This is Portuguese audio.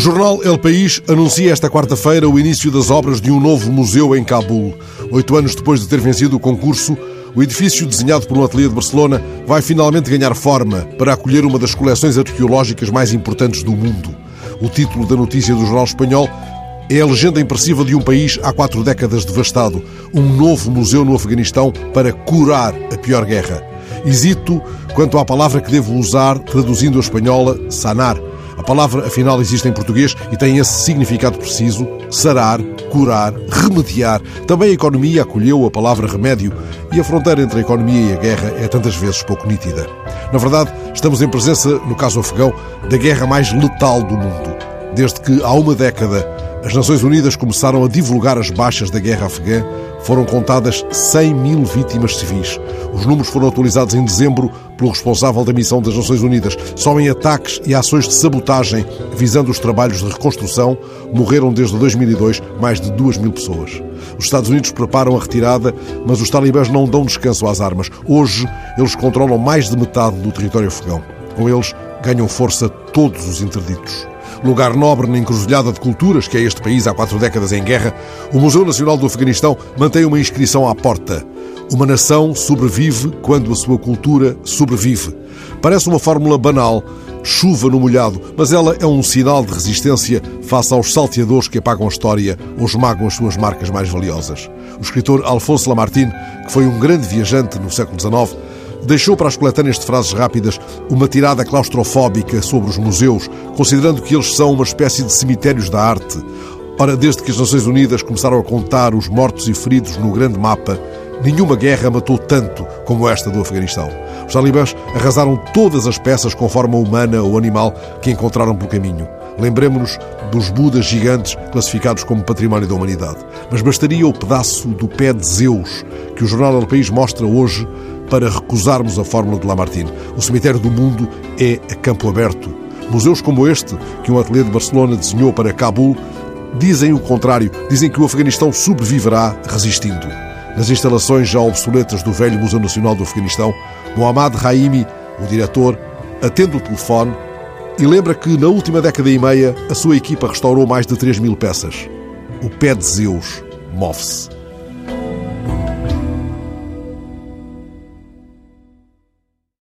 jornal El País anuncia esta quarta-feira o início das obras de um novo museu em Cabul. Oito anos depois de ter vencido o concurso, o edifício desenhado por um ateliê de Barcelona vai finalmente ganhar forma para acolher uma das coleções arqueológicas mais importantes do mundo. O título da notícia do jornal espanhol é a legenda impressiva de um país há quatro décadas devastado. Um novo museu no Afeganistão para curar a pior guerra. Hesito quanto à palavra que devo usar, traduzindo a espanhola, sanar. A palavra, afinal, existe em português e tem esse significado preciso: sarar, curar, remediar. Também a economia acolheu a palavra remédio e a fronteira entre a economia e a guerra é tantas vezes pouco nítida. Na verdade, estamos em presença, no caso afegão, da guerra mais letal do mundo. Desde que, há uma década, as Nações Unidas começaram a divulgar as baixas da guerra afegã, foram contadas 100 mil vítimas civis. Os números foram atualizados em dezembro pelo responsável da missão das Nações Unidas. Só em ataques e ações de sabotagem visando os trabalhos de reconstrução morreram desde 2002 mais de 2 mil pessoas. Os Estados Unidos preparam a retirada, mas os talibãs não dão descanso às armas. Hoje, eles controlam mais de metade do território afegão. Com eles, ganham força todos os interditos lugar nobre na encruzilhada de culturas que é este país há quatro décadas em guerra, o Museu Nacional do Afeganistão mantém uma inscrição à porta. Uma nação sobrevive quando a sua cultura sobrevive. Parece uma fórmula banal, chuva no molhado, mas ela é um sinal de resistência face aos salteadores que apagam a história ou esmagam as suas marcas mais valiosas. O escritor Alfonso Lamartine, que foi um grande viajante no século XIX, deixou para as coletâneas de frases rápidas uma tirada claustrofóbica sobre os museus, considerando que eles são uma espécie de cemitérios da arte. Ora, desde que as Nações Unidas começaram a contar os mortos e feridos no grande mapa, nenhuma guerra matou tanto como esta do Afeganistão. Os talibãs arrasaram todas as peças com forma humana ou animal que encontraram pelo caminho. Lembremos-nos dos Budas gigantes classificados como património da humanidade. Mas bastaria o pedaço do pé de Zeus que o Jornal do País mostra hoje para recusarmos a fórmula de Lamartine. O cemitério do mundo é a campo aberto. Museus como este, que um ateliê de Barcelona desenhou para Cabul, dizem o contrário. Dizem que o Afeganistão sobreviverá resistindo. Nas instalações já obsoletas do velho Museu Nacional do Afeganistão, Mohammad Raimi, o diretor, atende o telefone e lembra que na última década e meia a sua equipa restaurou mais de 3 mil peças. O pé de Zeus move-se.